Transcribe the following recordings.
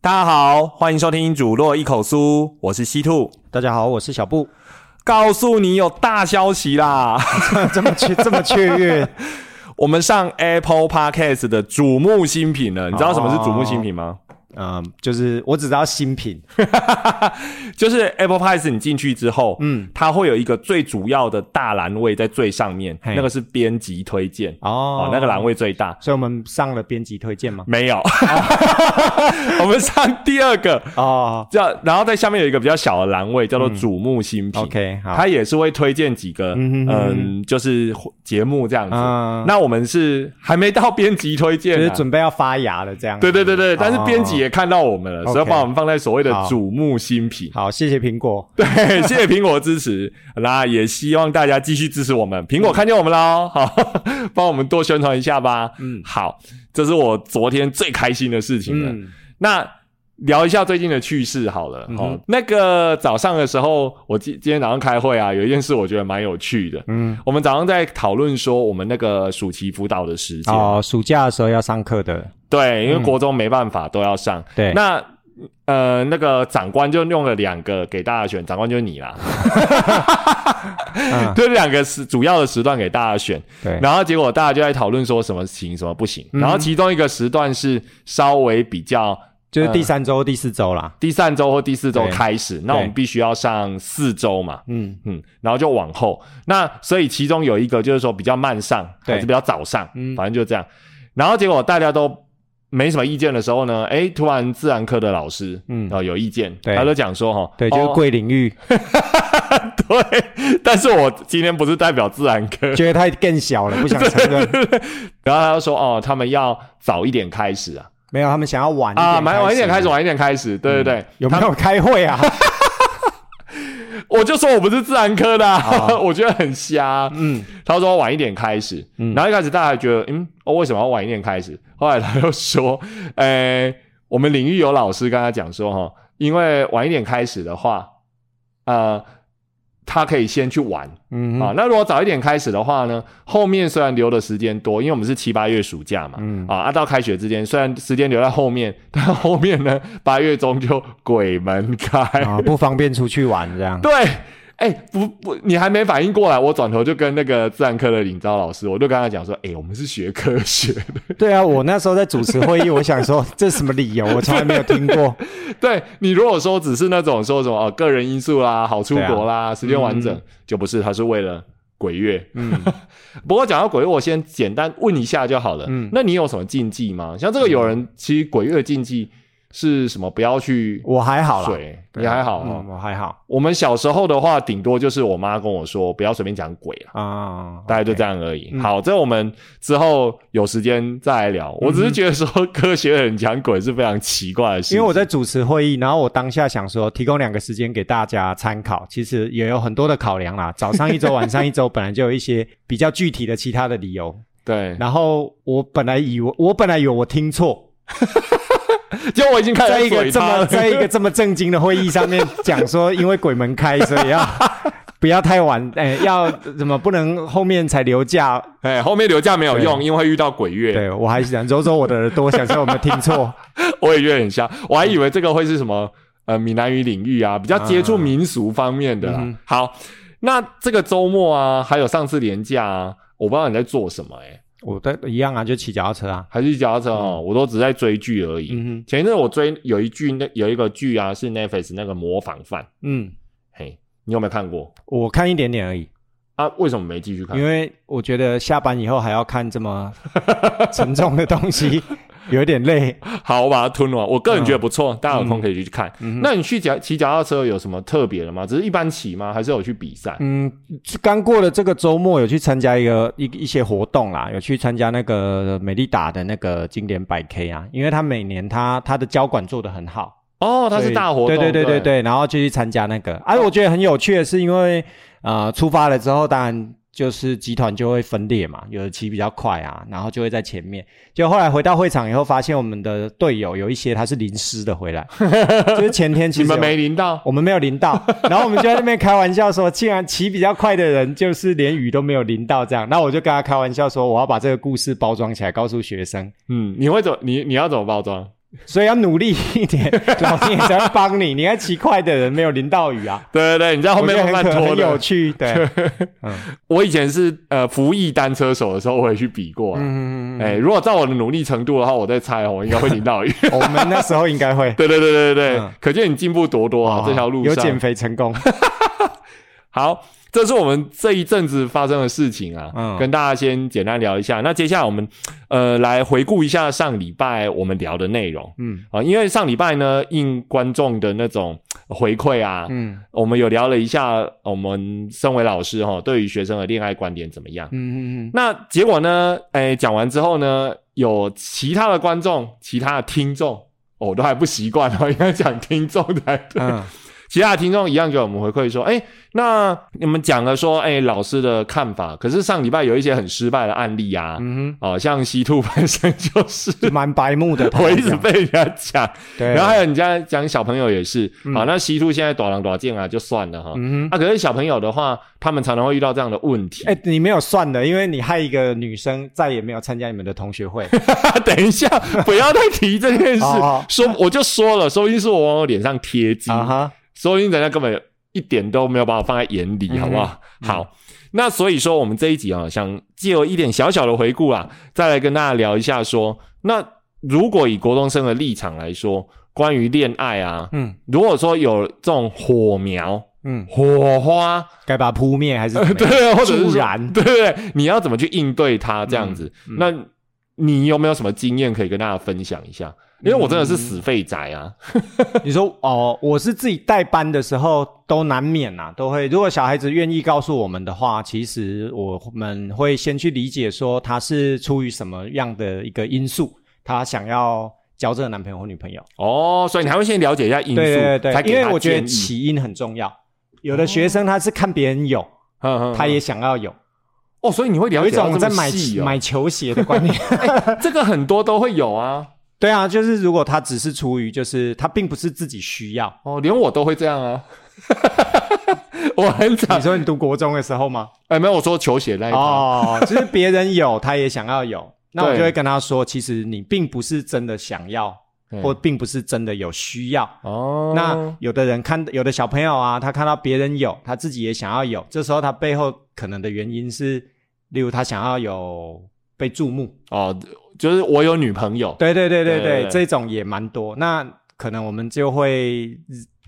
大家好，欢迎收听《主落一口酥》，我是西兔。大家好，我是小布。告诉你有大消息啦！这么雀这么雀跃，我们上 Apple Podcast 的瞩目新品了。你知道什么是瞩目新品吗？嗯，就是我只知道新品，就是 Apple Pie，你进去之后，嗯，它会有一个最主要的大栏位在最上面，那个是编辑推荐。哦，那个栏位最大，所以我们上了编辑推荐吗？没有，我们上第二个。哦，叫然后在下面有一个比较小的栏位叫做瞩目新品，OK，好，它也是会推荐几个嗯，就是节目这样子。那我们是还没到编辑推荐，就是准备要发芽了这样。对对对对，但是编辑。也看到我们了，所以把我们放在所谓的瞩目新品。好，谢谢苹果，对，谢谢苹果支持。那也希望大家继续支持我们。苹果看见我们喽，好，帮我们多宣传一下吧。嗯，好，这是我昨天最开心的事情了。那聊一下最近的趣事好了。哦，那个早上的时候，我今今天早上开会啊，有一件事我觉得蛮有趣的。嗯，我们早上在讨论说我们那个暑期辅导的时间哦，暑假的时候要上课的。对，因为国中没办法都要上。对，那呃，那个长官就用了两个给大家选，长官就是你啦。对，两个时主要的时段给大家选。对，然后结果大家就在讨论说什么行，什么不行。然后其中一个时段是稍微比较，就是第三周、第四周啦。第三周或第四周开始，那我们必须要上四周嘛。嗯嗯，然后就往后。那所以其中有一个就是说比较慢上，还是比较早上，反正就这样。然后结果大家都。没什么意见的时候呢，哎，突然自然科的老师，嗯，哦，有意见，他就讲说，哈，对，就是贵领域，对，但是我今天不是代表自然科，觉得太更小了，不想承认。然后他就说，哦，他们要早一点开始啊，没有，他们想要晚啊，晚晚一点开始，晚一点开始，对对对，有没有开会啊？我就说我不是自然科的，我觉得很瞎。嗯，他说晚一点开始，然后一开始大家觉得，嗯，哦为什么要晚一点开始？后来他又说，呃，我们领域有老师跟他讲说，哈，因为晚一点开始的话，呃。他可以先去玩，嗯啊，那如果早一点开始的话呢？后面虽然留的时间多，因为我们是七八月暑假嘛，嗯啊，啊到开学之间，虽然时间留在后面，但后面呢，八月中就鬼门开啊，不方便出去玩这样。对。哎，不不，你还没反应过来，我转头就跟那个自然科的领招老师，我就跟他讲说，哎，我们是学科学的。对啊，我那时候在主持会议，我想说这什么理由，我从来没有听过。对你如果说只是那种说什么哦，个人因素啦，好出国啦，时间完整，就不是，他是为了鬼月。嗯，不过讲到鬼月，我先简单问一下就好了。嗯，那你有什么禁忌吗？像这个有人其实鬼月禁忌。是什么？不要去，我还好啦，你还好哦，我还好。我们小时候的话，顶多就是我妈跟我说，不要随便讲鬼了啊，大概就这样而已。好，这我们之后有时间再来聊。我只是觉得说，科学人讲鬼是非常奇怪的事。因为我在主持会议，然后我当下想说，提供两个时间给大家参考。其实也有很多的考量啦，早上一周，晚上一周，本来就有一些比较具体的其他的理由。对，然后我本来以为，我本来以为我听错。就我已经在一个这么在一个这么正经的会议上面讲说，因为鬼门开，所以要 不要太晚？哎，要怎么不能后面才留假？哎，后面留假没有用，因为会遇到鬼月。对我还是想揉揉我的耳朵，想说有没有听错？我也觉得很像，我还以为这个会是什么呃闽南语领域啊，比较接触民俗方面的。好，那这个周末啊，还有上次年假啊，我不知道你在做什么哎。我在一样啊，就骑脚踏车啊，还是骑脚踏车哦。我都只在追剧而已。前一阵我追有一剧，那有一个剧啊，是 Netflix 那个模仿犯。嗯，嘿，你有没有看过？我看一点点而已。啊，为什么没继续看？因为我觉得下班以后还要看这么沉重的东西。有点累，好，我把它吞了。我个人觉得不错，大家有空可以去看。那你去脚骑脚踏车有什么特别的吗？只是一般骑吗？还是有去比赛？嗯，刚过了这个周末有去参加一个一一些活动啦，有去参加那个美丽达的那个经典百 K 啊，因为他每年他他的交管做的很好哦，他是大活动，对对对对对，然后就去参加那个。哎，我觉得很有趣的是，因为呃出发了之后，当然就是集团就会分裂嘛，有的骑比较快啊，然后就会在前面。就后来回到会场以后，发现我们的队友有一些他是淋湿的回来，就是前天其实你们没淋到，我们没有淋到，然后我们就在那边开玩笑说，既然骑比较快的人就是连雨都没有淋到这样，那我就跟他开玩笑说，我要把这个故事包装起来，告诉学生。嗯，你会怎你你要怎么包装？所以要努力一点，老天爷才会帮你。你看骑快的人没有淋到雨啊？对对对，你在后面慢慢拖很有趣。对，我以前是呃服役单车手的时候，我也去比过。嗯嗯嗯。哎，如果照我的努力程度的话，我在猜我应该会淋到雨。我们那时候应该会。对对对对对对，可见你进步多多啊！这条路上有减肥成功。好。这是我们这一阵子发生的事情啊，跟大家先简单聊一下。那接下来我们呃来回顾一下上礼拜我们聊的内容。嗯啊，因为上礼拜呢应观众的那种回馈啊，嗯，我们有聊了一下我们身为老师哈，对于学生的恋爱观点怎么样？嗯嗯嗯。那结果呢？哎，讲完之后呢，有其他的观众、其他的听众，我都还不习惯哦，应该讲听众才对。其他的听众一样给我们回馈说：“哎，那你们讲了说，哎，老师的看法。可是上礼拜有一些很失败的案例啊，嗯哼，哦，像西兔本身就是蛮白目的，我一直被人家讲。对，然后还有人家讲小朋友也是，好，那西兔现在短狼短剑啊，就算了哈。嗯哼，啊，可是小朋友的话，他们常常会遇到这样的问题。哎，你没有算的，因为你害一个女生再也没有参加你们的同学会。等一下，不要再提这件事。说我就说了，说不定是我往我脸上贴金。啊哈。所以人家根本一点都没有把我放在眼里，好不好？好，那所以说我们这一集啊，想借由一点小小的回顾啊，再来跟大家聊一下，说那如果以国中生的立场来说，关于恋爱啊，嗯，如果说有这种火苗，嗯，火花，该把它扑灭还是 对，或者是燃，对对对，你要怎么去应对它？这样子，那你有没有什么经验可以跟大家分享一下？因为我真的是死废宅啊！你说哦，我是自己带班的时候都难免呐，都会。如果小孩子愿意告诉我们的话，其实我们会先去理解说他是出于什么样的一个因素，他想要交这个男朋友或女朋友。哦，所以你还会先了解一下因素，对对对，因为我觉得起因很重要。有的学生他是看别人有，他也想要有。哦，所以你会了解一种在买买球鞋的观念，这个很多都会有啊。对啊，就是如果他只是出于，就是他并不是自己需要哦，连我都会这样啊。我很惨。你说你读国中的时候吗？哎，没有，我说球鞋那一哦，就是别人有，他也想要有，那我就会跟他说，其实你并不是真的想要，或并不是真的有需要哦。那有的人看，有的小朋友啊，他看到别人有，他自己也想要有，这时候他背后可能的原因是，例如他想要有被注目哦。就是我有女朋友，对对对对对，这种也蛮多。那可能我们就会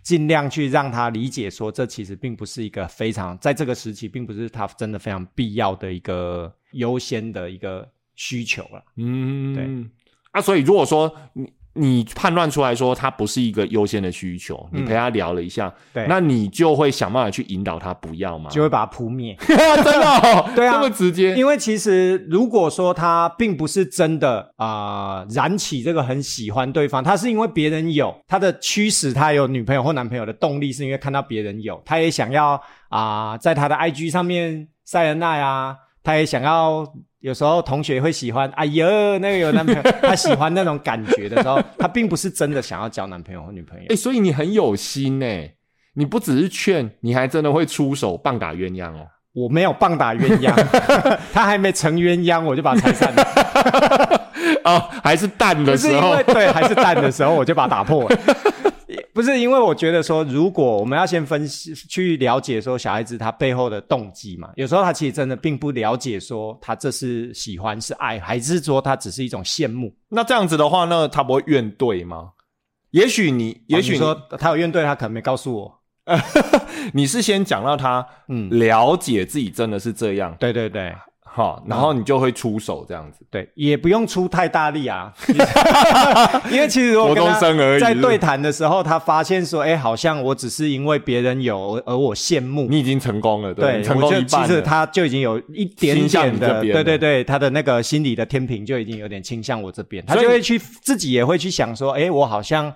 尽量去让他理解，说这其实并不是一个非常在这个时期，并不是他真的非常必要的一个优先的一个需求了。嗯，对。啊，所以如果说你。你判断出来说他不是一个优先的需求，你陪他聊了一下，对，那你就会想办法去引导他不要嘛？就会把他扑灭，真的，对啊，这么直接。因为其实如果说他并不是真的啊燃起这个很喜欢对方，他是因为别人有他的驱使，他有女朋友或男朋友的动力，是因为看到别人有，他也想要啊在他的 IG 上面晒恩爱啊，他也想要。有时候同学会喜欢，哎呦，那个有男朋友，他喜欢那种感觉的时候，他并不是真的想要交男朋友或女朋友。哎，所以你很有心哎，你不只是劝，你还真的会出手棒打鸳鸯哦。我没有棒打鸳鸯，他还没成鸳鸯，我就把他拆散了。哦，还是蛋的时候，对，还是蛋的时候，我就把他打破了。不是因为我觉得说，如果我们要先分析去了解说小孩子他背后的动机嘛，有时候他其实真的并不了解说他这是喜欢是爱，还是说他只是一种羡慕。那这样子的话，那他不会怨怼吗？也许你，也许说他有怨怼，他可能没告诉我。你是先讲到他，嗯，了解自己真的是这样。对对对。好，然后你就会出手这样子，对，也不用出太大力啊，因为其实我跟他在对谈的时候，他发现说，哎，好像我只是因为别人有而我羡慕，你已经成功了，对，成功一半，其实他就已经有一点点的，对对对，他的那个心理的天平就已经有点倾向我这边，他就会去自己也会去想说，哎，我好像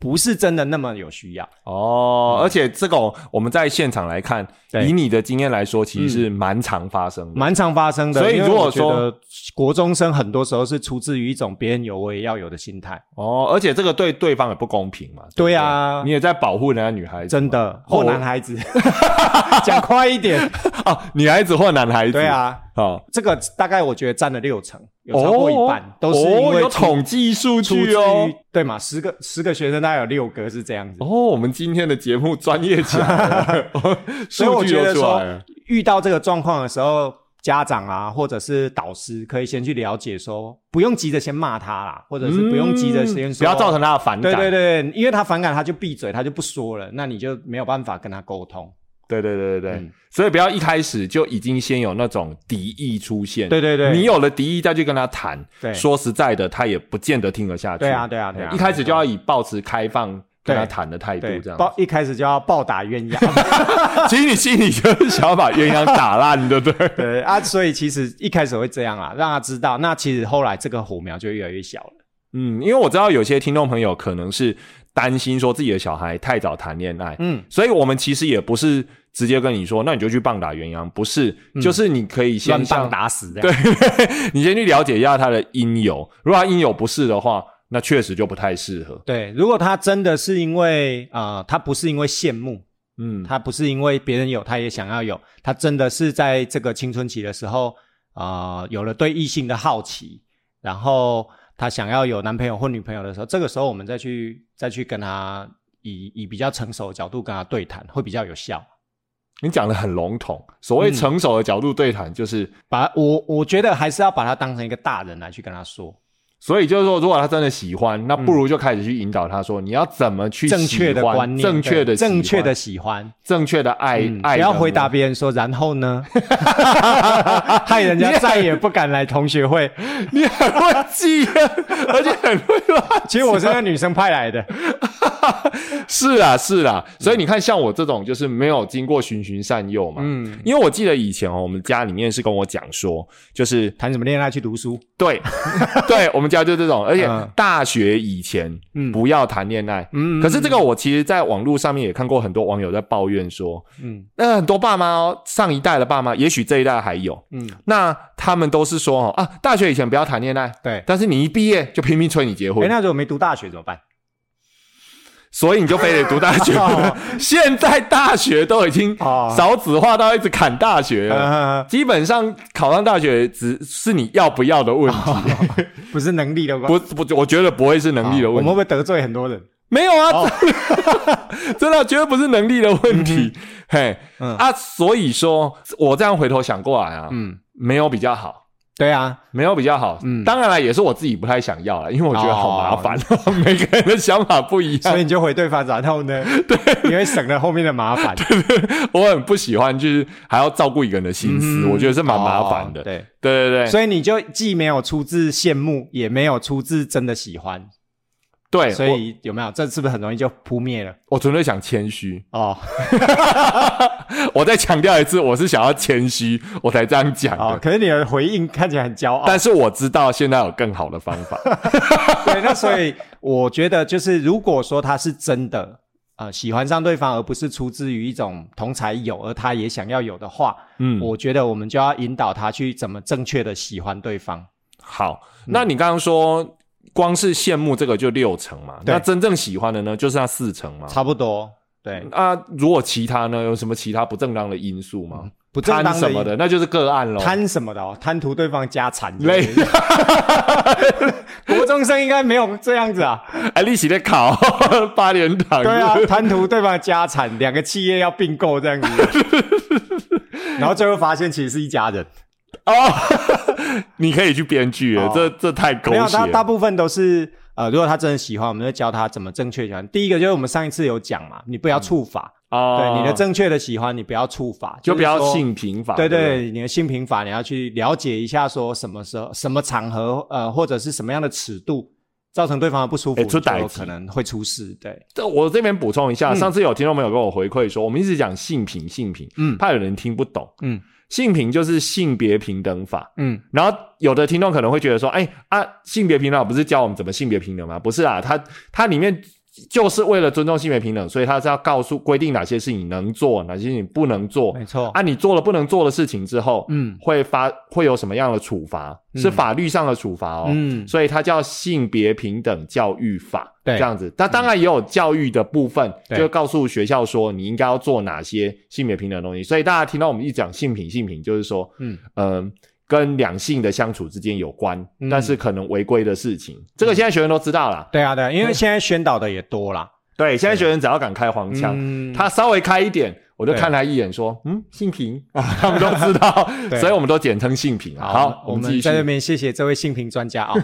不是真的那么有需要。哦，而且这个我们在现场来看，以你的经验来说，其实是蛮常发生的，蛮常发生的。所以如果说国中生很多时候是出自于一种别人有我也要有的心态。哦，而且这个对对方也不公平嘛。对啊，你也在保护人家女孩子，真的或男孩子，讲快一点。哦，女孩子或男孩子，对啊，好，这个大概我觉得占了六成。有超过一半都是因为有统计数据哦，对嘛？十个十个学生大概有六个是这样子哦。我们今天的节目专业起来 所以我觉得说遇到这个状况的时候，家长啊或者是导师可以先去了解，说不用急着先骂他啦，或者是不用急着先不要造成他的反感。对对对，因为他反感他就闭嘴，他就不说了，那你就没有办法跟他沟通。对对对对对，所以不要一开始就已经先有那种敌意出现。对对对，你有了敌意再去跟他谈，说实在的，他也不见得听得下去。对啊对啊对啊，一开始就要以保持开放跟他谈的态度，这样。报一开始就要暴打鸳鸯，其实你心里就是想要把鸳鸯打烂，对不对？对啊，所以其实一开始会这样啊，让他知道。那其实后来这个火苗就越来越小了。嗯，因为我知道有些听众朋友可能是担心说自己的小孩太早谈恋爱，嗯，所以我们其实也不是。直接跟你说，那你就去棒打鸳鸯，不是，就是你可以先棒打死，对，你先去了解一下他的因由。如果他因由不是的话，那确实就不太适合。对，如果他真的是因为啊，他不是因为羡慕，嗯，他不是因为别人有他也想要有，他真的是在这个青春期的时候啊，有了对异性的好奇，然后他想要有男朋友或女朋友的时候，这个时候我们再去再去跟他以以比较成熟的角度跟他对谈，会比较有效。你讲的很笼统，所谓成熟的角度对谈，就是把我我觉得还是要把他当成一个大人来去跟他说。所以就是说，如果他真的喜欢，那不如就开始去引导他说，你要怎么去正确的观念，正确的正确的喜欢，正确的爱爱。不要回答别人说，然后呢，害人家再也不敢来同学会。你很会记，而且很会乱。其实我是那女生派来的。是啊，是啊。所以你看，像我这种就是没有经过循循善诱嘛。嗯。因为我记得以前哦，我们家里面是跟我讲说，就是谈什么恋爱去读书。对，对，我们。家就这种，而且大学以前不要谈恋爱。嗯，可是这个我其实在网络上面也看过很多网友在抱怨说，嗯，那很多爸妈哦，上一代的爸妈，也许这一代还有，嗯，那他们都是说哦啊，大学以前不要谈恋爱，对，但是你一毕业就拼命催你结婚。哎，那如果没读大学怎么办？所以你就非得读大学。现在大学都已经少子化到一直砍大学了，基本上考上大学只是你要不要的问题，不是能力的关。不不，我觉得不会是能力的问题。我们会不会得罪很多人？没有啊，真的绝对不是能力的问题。嘿，啊，所以说我这样回头想过来啊，嗯，没有比较好。对啊，没有比较好。嗯，当然了，也是我自己不太想要了，因为我觉得好麻烦。每个人的想法不一样，所以你就回对方，然后呢，对，你会省了后面的麻烦。对对我很不喜欢，就是还要照顾一个人的心思，我觉得是蛮麻烦的。对，对对对，所以你就既没有出自羡慕，也没有出自真的喜欢。对，所以有没有？这是不是很容易就扑灭了？我纯粹想谦虚哦。我再强调一次，我是想要谦虚，我才这样讲的。可是你的回应看起来很骄傲。但是我知道现在有更好的方法。对，那所以我觉得，就是如果说他是真的呃喜欢上对方，而不是出自于一种同才有，而他也想要有的话，嗯，我觉得我们就要引导他去怎么正确的喜欢对方。好，那你刚刚说。光是羡慕这个就六成嘛，那真正喜欢的呢，就是那四成嘛，差不多。对啊，如果其他呢，有什么其他不正当的因素吗？不正当什么的，那就是个案喽。贪什么的哦？贪图对方家产？累。国中生应该没有这样子啊。哎，利息在考 八连堂。对啊，贪图对方家产，两个企业要并购这样子，然后最后发现其实是一家人。哦。你可以去编剧了，这这太狗血。没有，大大部分都是呃，如果他真的喜欢，我们就教他怎么正确喜欢。第一个就是我们上一次有讲嘛，你不要触法哦。对，你的正确的喜欢，你不要触法，就不要性平法。对对，你的性平法，你要去了解一下，说什么时候、什么场合，呃，或者是什么样的尺度，造成对方的不舒服，就可能会出事。对，这我这边补充一下，上次有听众朋友跟我回馈说，我们一直讲性平，性平，嗯，怕有人听不懂，嗯。性平就是性别平等法，嗯，然后有的听众可能会觉得说，哎啊，性别平等法不是教我们怎么性别平等吗？不是啊，它它里面就是为了尊重性别平等，所以他是要告诉规定哪些事情能做，哪些事情不能做。没错啊，你做了不能做的事情之后，嗯，会发会有什么样的处罚？是法律上的处罚哦。嗯，所以它叫性别平等教育法，对，这样子。那当然也有教育的部分，就告诉学校说你应该要做哪些性别平等的东西。所以大家听到我们一讲性平性平，就是说，嗯嗯。跟两性的相处之间有关，但是可能违规的事情，这个现在学生都知道了。对啊，对，因为现在宣导的也多了。对，现在学生只要敢开黄腔，他稍微开一点，我就看他一眼，说：“嗯，性平啊，他们都知道，所以我们都简称性平。”好，我们在这边谢谢这位性平专家啊，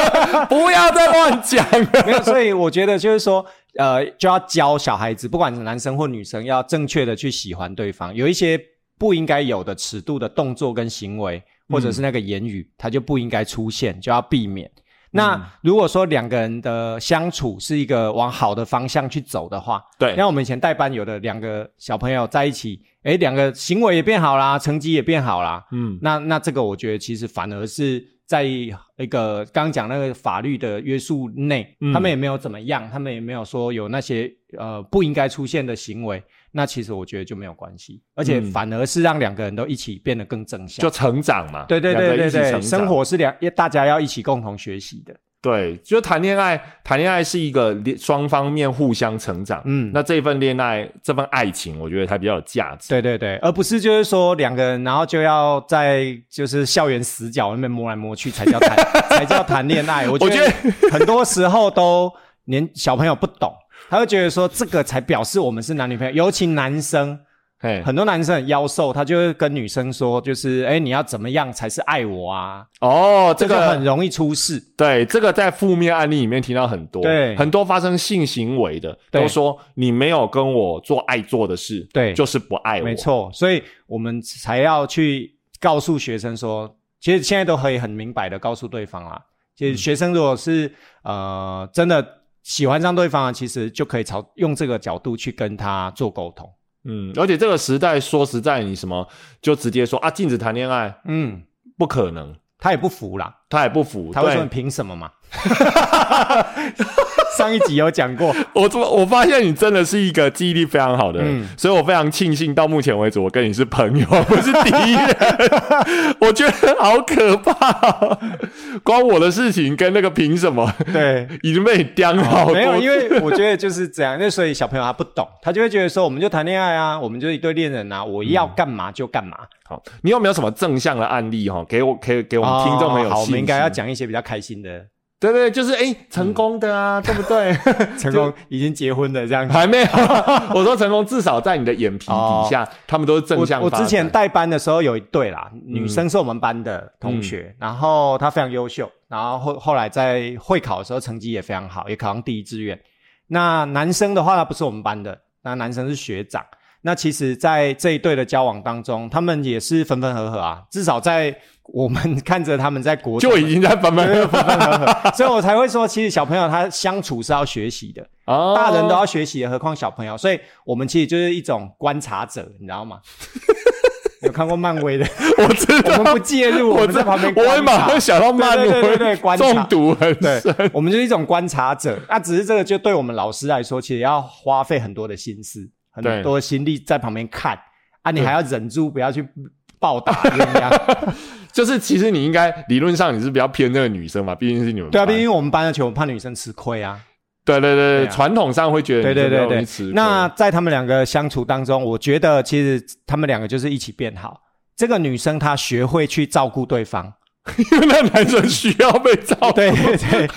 不要再乱讲。没有，所以我觉得就是说，呃，就要教小孩子，不管是男生或女生，要正确的去喜欢对方，有一些不应该有的尺度的动作跟行为。或者是那个言语，它就不应该出现，就要避免。那如果说两个人的相处是一个往好的方向去走的话，对，像我们以前带班有的两个小朋友在一起，诶，两个行为也变好啦，成绩也变好啦，嗯，那那这个我觉得其实反而是在一个刚刚讲那个法律的约束内，他们也没有怎么样，他们也没有说有那些呃不应该出现的行为。那其实我觉得就没有关系，而且反而是让两个人都一起变得更正向，就成长嘛。对对对对对，生活是两，大家要一起共同学习的。对，就谈恋爱，谈恋爱是一个双方面互相成长。嗯，那这份恋爱，这份爱情，我觉得它比较有价值。对对对，而不是就是说两个人，然后就要在就是校园死角那边摸来摸去才叫谈，才叫谈恋爱。我觉得很多时候都连小朋友不懂。他会觉得说这个才表示我们是男女朋友，尤其男生，很多男生很妖兽，他就会跟女生说，就是哎，你要怎么样才是爱我啊？哦，这个很容易出事。对，这个在负面案例里面听到很多，对，很多发生性行为的都说你没有跟我做爱做的事，对，就是不爱我。没错，所以我们才要去告诉学生说，其实现在都可以很明白的告诉对方啦，其实学生如果是呃真的。喜欢上对方，其实就可以朝用这个角度去跟他做沟通。嗯，而且这个时代说实在，你什么就直接说啊，禁止谈恋爱，嗯，不可能，他也不服啦，他也不服，他会说凭什么嘛？上一集有讲过，我怎么我发现你真的是一个记忆力非常好的人，所以我非常庆幸到目前为止我跟你是朋友，不是敌人。我觉得好可怕，关我的事情跟那个凭什么？对，已经被你刁好。没有，因为我觉得就是这样，那所以小朋友他不懂，他就会觉得说，我们就谈恋爱啊，我们就一对恋人啊，我要干嘛就干嘛。好，你有没有什么正向的案例哈？给我，可以给我们听众朋友。好，我们应该要讲一些比较开心的。对对，就是哎，成功的啊，对不对？成功已经结婚的这样，还没有。我说成功，至少在你的眼皮底下，他们都是正向。我之前带班的时候有一对啦，女生是我们班的同学，然后她非常优秀，然后后后来在会考的时候成绩也非常好，也考上第一志愿。那男生的话，他不是我们班的，那男生是学长。那其实，在这一对的交往当中，他们也是分分合合啊。至少在我们 看着他们在国就已经在 分分合合，所以我才会说，其实小朋友他相处是要学习的，大人都要学习，何况小朋友。所以我们其实就是一种观察者，你知道吗？有看过漫威的？我知道，我们不介入，我们在旁边。我会马上想到漫威，对对对，中毒很深。我们就是一种观察者，那只是这个就对我们老师来说，其实要花费很多的心思。很多心力在旁边看啊，你还要忍住不要去暴打人家。就是其实你应该理论上你是比较偏那个女生嘛，毕竟是你们对啊，毕竟我们班的球怕女生吃亏啊。对对对，传统上会觉得对对对对吃亏。那在他们两个相处当中，我觉得其实他们两个就是一起变好。这个女生她学会去照顾对方，因为那男生需要被照顾。对对。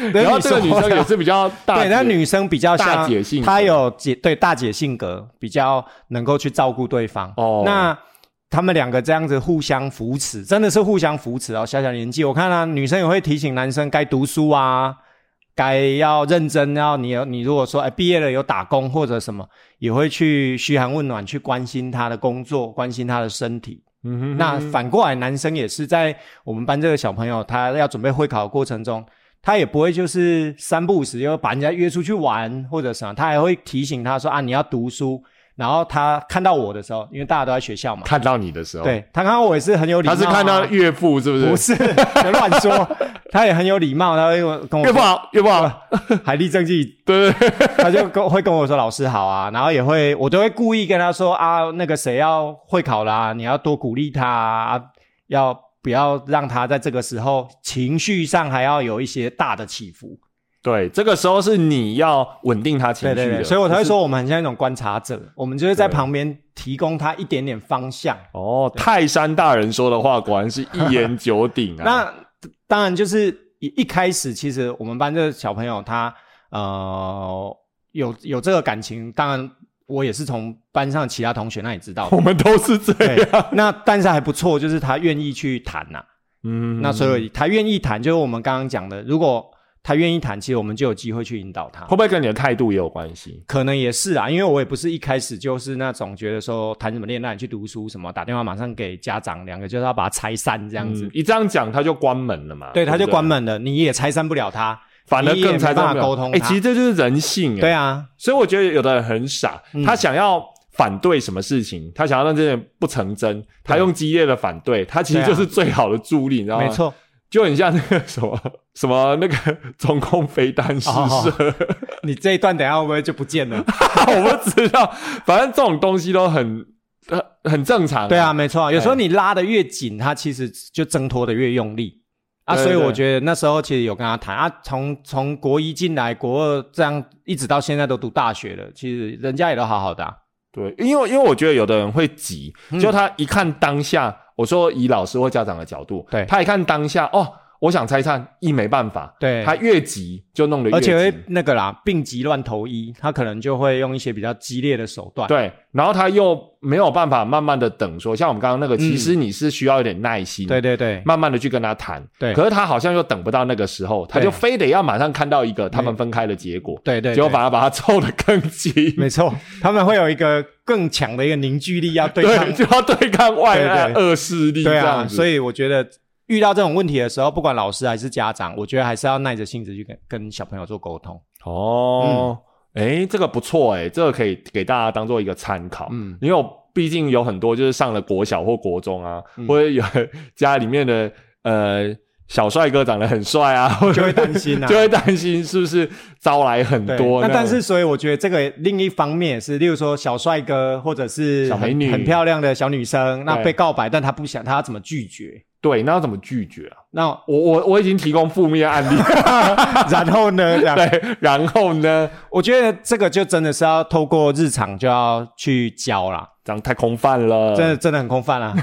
然后这个女生也是比较大，对，那女生比较大姐性，她有姐对大姐性格，比较能够去照顾对方。哦，那他们两个这样子互相扶持，真的是互相扶持哦。小小年纪，我看啊，女生也会提醒男生该读书啊，该要认真。然后你你如果说哎毕业了有打工或者什么，也会去嘘寒问暖，去关心他的工作，关心他的身体。嗯哼，那反过来男生也是在我们班这个小朋友，他要准备会考的过程中。他也不会就是三不五时又把人家约出去玩或者什么，他还会提醒他说啊你要读书。然后他看到我的时候，因为大家都在学校嘛，看到你的时候，对他看到我也是很有礼貌。他是看到岳父是不是？不是，别乱说。他也很有礼貌，他会跟我岳父好岳父好，海力正气，对对，他就跟会跟我说老师好啊，然后也会我都会故意跟他说啊，那个谁要会考啦，你要多鼓励他，啊，要不要让他在这个时候情绪上还要有一些大的起伏？对，这个时候是你要稳定他情绪的，所以我才会说我们很像一种观察者，我们就是在旁边提供他一点点方向。哦，泰山大人说的话果然是一言九鼎啊！那当然就是一一开始，其实我们班这个小朋友他呃有有这个感情，当然我也是从班上其他同学那里知道，我们都是这样。那但是还不错，就是他愿意去谈呐，嗯，那所以他愿意谈，就是我们刚刚讲的，如果。他愿意谈，其实我们就有机会去引导他。会不会跟你的态度也有关系？可能也是啊，因为我也不是一开始就是那种觉得说谈什么恋爱、去读书什么，打电话马上给家长，两个就是要把他拆散这样子。一这样讲，他就关门了嘛？对，他就关门了，你也拆散不了他，反而更拆散沟通。哎，其实这就是人性。对啊，所以我觉得有的人很傻，他想要反对什么事情，他想要让这件不成真，他用激烈的反对，他其实就是最好的助力，你知道吗？没错。就很像那个什么什么那个中空飞弹试射，你这一段等下会不会就不见了？我不知道，反正这种东西都很很很正常。对啊，没错，有时候你拉的越紧，它其实就挣脱的越用力啊。所以我觉得那时候其实有跟他谈啊，从从国一进来，国二这样一直到现在都读大学了，其实人家也都好好的。对，因为因为我觉得有的人会急，就他一看当下。我说以老师或家长的角度，对他一看当下哦，我想拆散，一没办法，对。他越急就弄得越急，而且那个啦，病急乱投医，他可能就会用一些比较激烈的手段，对。然后他又没有办法慢慢的等，说像我们刚刚那个，其实你是需要一点耐心，对对对，慢慢的去跟他谈，对。可是他好像又等不到那个时候，他就非得要马上看到一个他们分开的结果，对对，结果反而把他凑得更紧，没错，他们会有一个更强的一个凝聚力要对抗，就要对抗外来恶势力，对啊。所以我觉得遇到这种问题的时候，不管老师还是家长，我觉得还是要耐着性子去跟跟小朋友做沟通。哦。哎，这个不错哎，这个可以给大家当做一个参考。嗯，因为我毕竟有很多就是上了国小或国中啊，或者有家里面的呃小帅哥长得很帅啊，就会担心啊，就会担心是不是招来很多。那但是所以我觉得这个另一方面是，例如说小帅哥或者是小美女、很漂亮的小女生，那被告白，但他不想，他要怎么拒绝？对，那要怎么拒绝啊？那我我我已经提供负面案例，然后呢？对，然后呢？我觉得这个就真的是要透过日常就要去教啦，这样太空泛了，真的真的很空泛啊。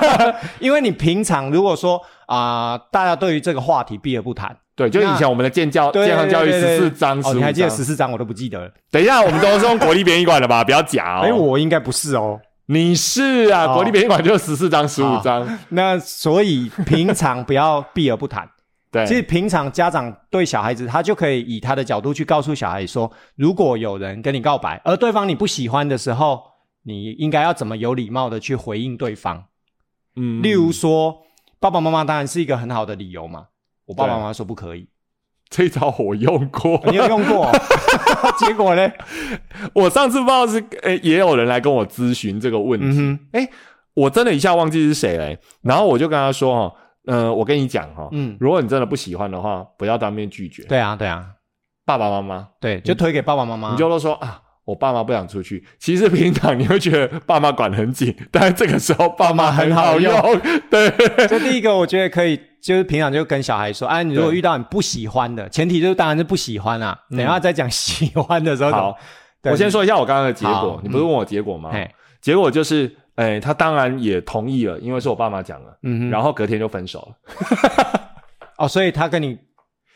因为你平常如果说啊，大家对于这个话题避而不谈，对，就以前我们的健教健康教育十四章，哦，你还记得十四章？我都不记得了。等一下，我们都是用国立编译馆的吧？不要假哦。哎，我应该不是哦。你是啊，国立美术馆就十四张、十五张。那所以平常不要避而不谈。对，其实平常家长对小孩子，他就可以以他的角度去告诉小孩说：如果有人跟你告白，而对方你不喜欢的时候，你应该要怎么有礼貌的去回应对方？嗯，例如说，爸爸妈妈当然是一个很好的理由嘛。我爸爸妈妈说不可以。这招我用过，你有用过？结果呢？我上次不知道是诶，也有人来跟我咨询这个问题。哎，我真的一下忘记是谁嘞。然后我就跟他说哈，呃，我跟你讲哈，嗯，如果你真的不喜欢的话，不要当面拒绝。对啊，对啊，爸爸妈妈，对，就推给爸爸妈妈。你就说啊，我爸妈不想出去。其实平常你会觉得爸妈管很紧，但是这个时候爸妈很好用。对，这第一个我觉得可以。就是平常就跟小孩说，哎，你如果遇到你不喜欢的，前提就是当然是不喜欢啊。等下再讲喜欢的时候。好，我先说一下我刚刚的结果。你不是问我结果吗？结果就是，哎，他当然也同意了，因为是我爸妈讲了。嗯哼。然后隔天就分手了。哦，所以他跟你，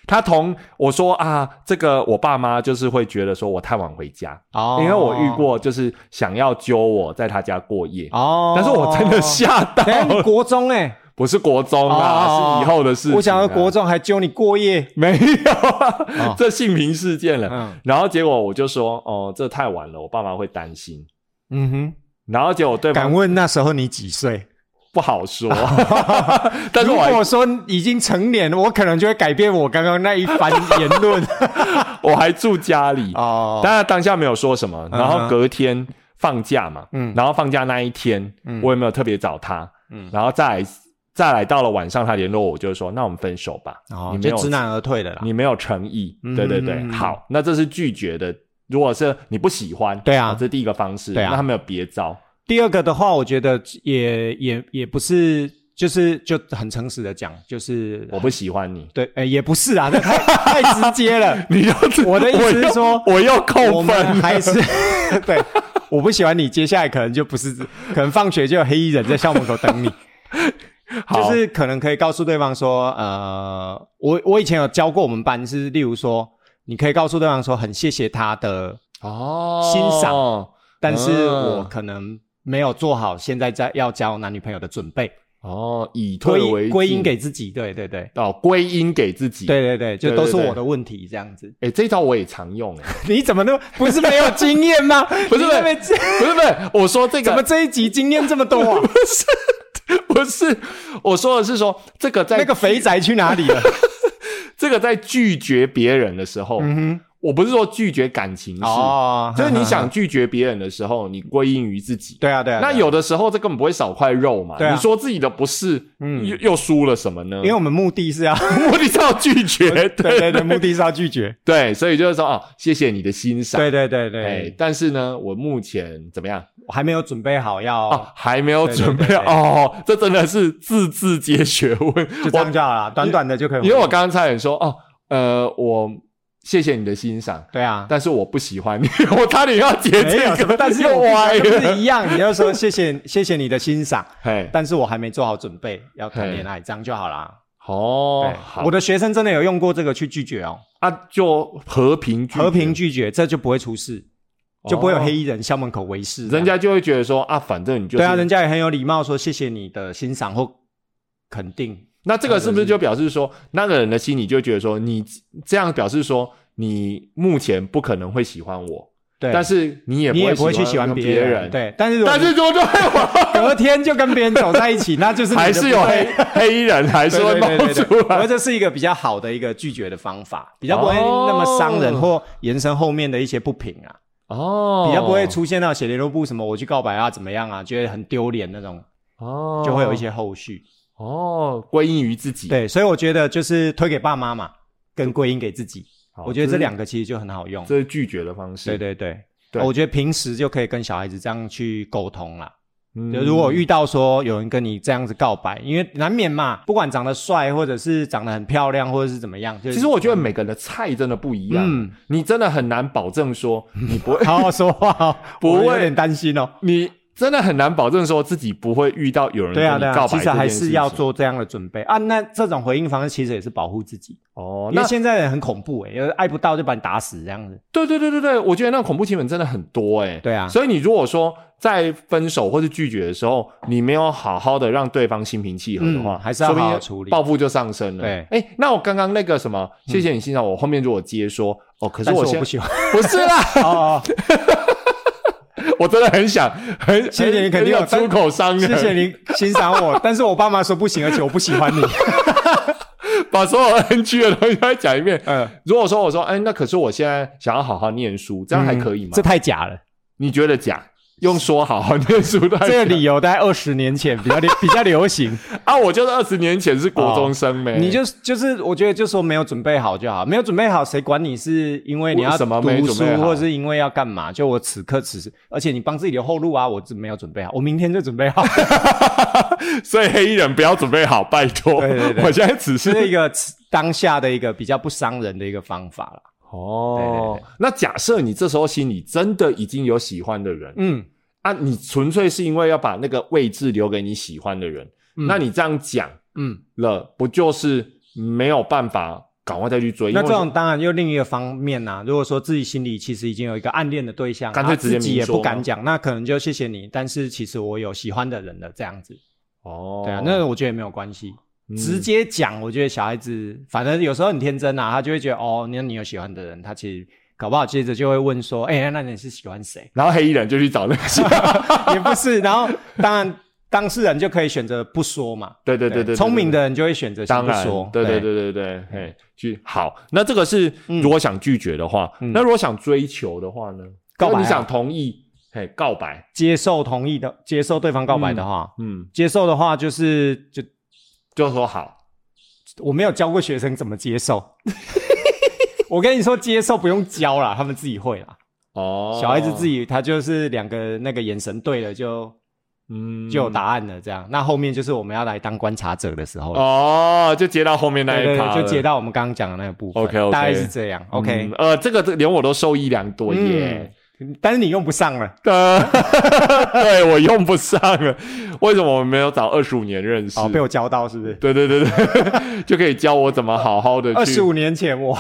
他同我说啊，这个我爸妈就是会觉得说我太晚回家哦，因为我遇过就是想要揪我在他家过夜哦，但是我真的吓到。国中哎。不是国中啊，是以后的事。我想要国中还揪你过夜，没有，这性平事件了。然后结果我就说，哦，这太晚了，我爸妈会担心。嗯哼。然后结果对，敢问那时候你几岁？不好说。但是如果说已经成年，我可能就会改变我刚刚那一番言论。我还住家里哦，但是当下没有说什么。然后隔天放假嘛，嗯，然后放假那一天，我也没有特别找他，嗯，然后再。再来到了晚上，他联络我，就是说，那我们分手吧。哦，你没有就知难而退的啦。你没有诚意，对对对，嗯好，那这是拒绝的。如果是你不喜欢，对啊这是第一个方式。对啊那他没有别招，第二个的话，我觉得也也也不是，就是就很诚实的讲，就是我不喜欢你，对，哎，也不是啊，这太 太直接了。你要我的意思是说我要扣分，还是 对，我不喜欢你，接下来可能就不是，可能放学就有黑衣人在校门口等你。好就是可能可以告诉对方说，呃，我我以前有教过我们班是，例如说，你可以告诉对方说，很谢谢他的，哦，欣赏但是嗯我可能没有做好现在在要交男女朋友的准备，哦，以退为归归因给自己，对对对，哦，归因给自己。，对对对，就都是我的问题这样子。哎，这一招我也常用，哎，你怎么都不是没有经验吗？不是不是不是不是，我说这个怎么这一集经验这么多啊？不是，我说的是说这个在那个肥宅去哪里了？这个在拒绝别人的时候，嗯我不是说拒绝感情事，哦，就是你想 拒绝别人的时候，你归因于自己。对啊对啊，那有的时候这根本不会少块肉嘛。对啊你说自己的不是，嗯又又输了什么呢？因为我们目的是要，目的是要拒绝，对对对对，目的是要拒绝。对，所以就是说哦，谢谢你的欣赏。对对对哎对，，但是呢，我目前怎么样？我还没有准备好要，哦，还没有准备对对哦，这真的是字字皆学问。就这我样就好了，短短的就可以。因为我刚刚差点说哦，呃，我谢谢你的欣赏，对啊，但是我不喜欢你，我差点要接没这个，但是又我歪不是。一样，你要说谢谢 谢谢你的欣赏，嘿，但是我还没做好准备要谈恋爱，这样就好啦。哦我的学生真的有用过这个去拒绝哦，啊，就和平拒绝。和平拒绝，这就不会出事，就不会有哦黑衣人校门口围视。人家就会觉得说啊，反正你就是对啊，人家也很有礼貌，说谢谢你的欣赏或肯定。那这个是不是就表示说，那个人的心里就觉得说，你这样表示说，你目前不可能会喜欢我，对，但是你也你也不会去喜欢别别人，对。但是但是就对我隔天就跟别人走在一起，那就是 还是有黑黑衣人还是会冒出来。对我觉得这是一个比较好的一个拒绝的方法，比较不会那么伤人哦。或延伸后面的一些不平啊，哦。比较不会出现到写联络簿什么我去告白啊怎么样啊，觉得很丢脸那种，哦，就会有一些后续。哦归因于自己。对，所以我觉得就是推给爸妈嘛，跟归因给自己，我觉得这是两个其实就很好用。这是拒绝的方式。对对对，对我觉得平时就可以跟小孩子这样去沟通啦。嗯就如果遇到说有人跟你这样子告白，因为难免嘛，不管长得帅，或者是长得很漂亮，或者是怎么样，就是其实我觉得每个人的菜真的不一样，嗯你真的很难保证说你不会，好好说话哦，不会我有点担心哦。你真的很难保证说自己不会遇到有人对啊，其实还是要做这样的准备啊。那这种回应方式其实也是保护自己，哦。那现在人很恐怖诶，因为爱不到就把你打死这样子。对对对对对，我觉得那恐怖情人真的很多哎。对啊所以你如果说在分手或是拒绝的时候，你没有好好的让对方心平气和的话，嗯还是要好好处理报复就上升了。对哎，那我刚刚那个什么，谢谢你欣赏我，后面如果接说哦，可是我现在我不喜欢不是啦，哦，我真的很想很谢谢你肯定有出口伤人，谢谢你欣赏我，但是我爸妈说不行，而且我不喜欢你。把所有 NG 的东西再讲一遍。嗯，如果说我说，哎，那可是我现在想要好好念书，这样还可以吗？这太假了。你觉得假？用说好好念书的这个理由大概二十年前比较流比较流行，啊，我就是二十年前是国中生没、你就就是我觉得就说没有准备好就好，没有准备好谁管你是因为你要什么读书或是因为要干嘛？就我此刻此时，而且你帮自己留后路啊，我是没有准备好，我明天就准备好，所以黑衣人不要准备好，拜托。对对对我现在只是是一个当下的一个比较不伤人的一个方法了。哦。那假设你这时候心里真的已经有喜欢的人、嗯，啊，你纯粹是因为要把那个位置留给你喜欢的人，嗯那你这样讲嗯，了，不就是没有办法赶快再去追？那这种当然又另一个方面呐、如果说自己心里其实已经有一个暗恋的对象，啊干脆直接自己也不敢讲，那可能就谢谢你，但是其实我有喜欢的人了，这样子。哦，对啊，那我觉得也没有关系。嗯直接讲，我觉得小孩子反正有时候很天真啊，他就会觉得哦，那你有喜欢的人，他其实搞不好接着就会问说，哎、那你是喜欢谁？然后黑衣人就去找那个，也不是，然后当然当事人就可以选择不说嘛。对对对对，对聪明的人就会选择不说。，对对对对对，哎，去好。那这个是如果想拒绝的话，嗯那如果想追求的话呢？告白想同意，嘿，告白，接受同意的，接受对方告白的话，嗯，接受的话就是就就说好。我没有教过学生怎么接受。我跟你说，接受不用教啦，他们自己会啦。哦，小孩子自己他就是两个那个眼神对了，就嗯就有答案了。这样，那后面就是我们要来当观察者的时候了。哦，就接到后面那一趴，就接到我们刚刚讲的那个部分。OK，OK 大概是这样。OK，嗯呃，这个这个连我都受益良多耶。嗯，但是你用不上了。呃，对我用不上了，为什么我们没有早二十五年认识？哦，被我教到是不是？对对对对，就可以教我怎么好好的。二十五年前我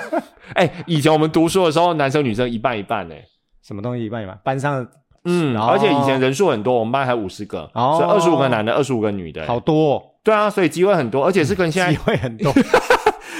哎，以前我们读书的时候，男生女生一半一半哎。什么东西一半一半，班上嗯，哦而且以前人数很多，我们班还五十个，哦所以二十五个男的，二十五个女的。好，多、哦，对啊，所以机会很多，而且是跟现在机，会很多，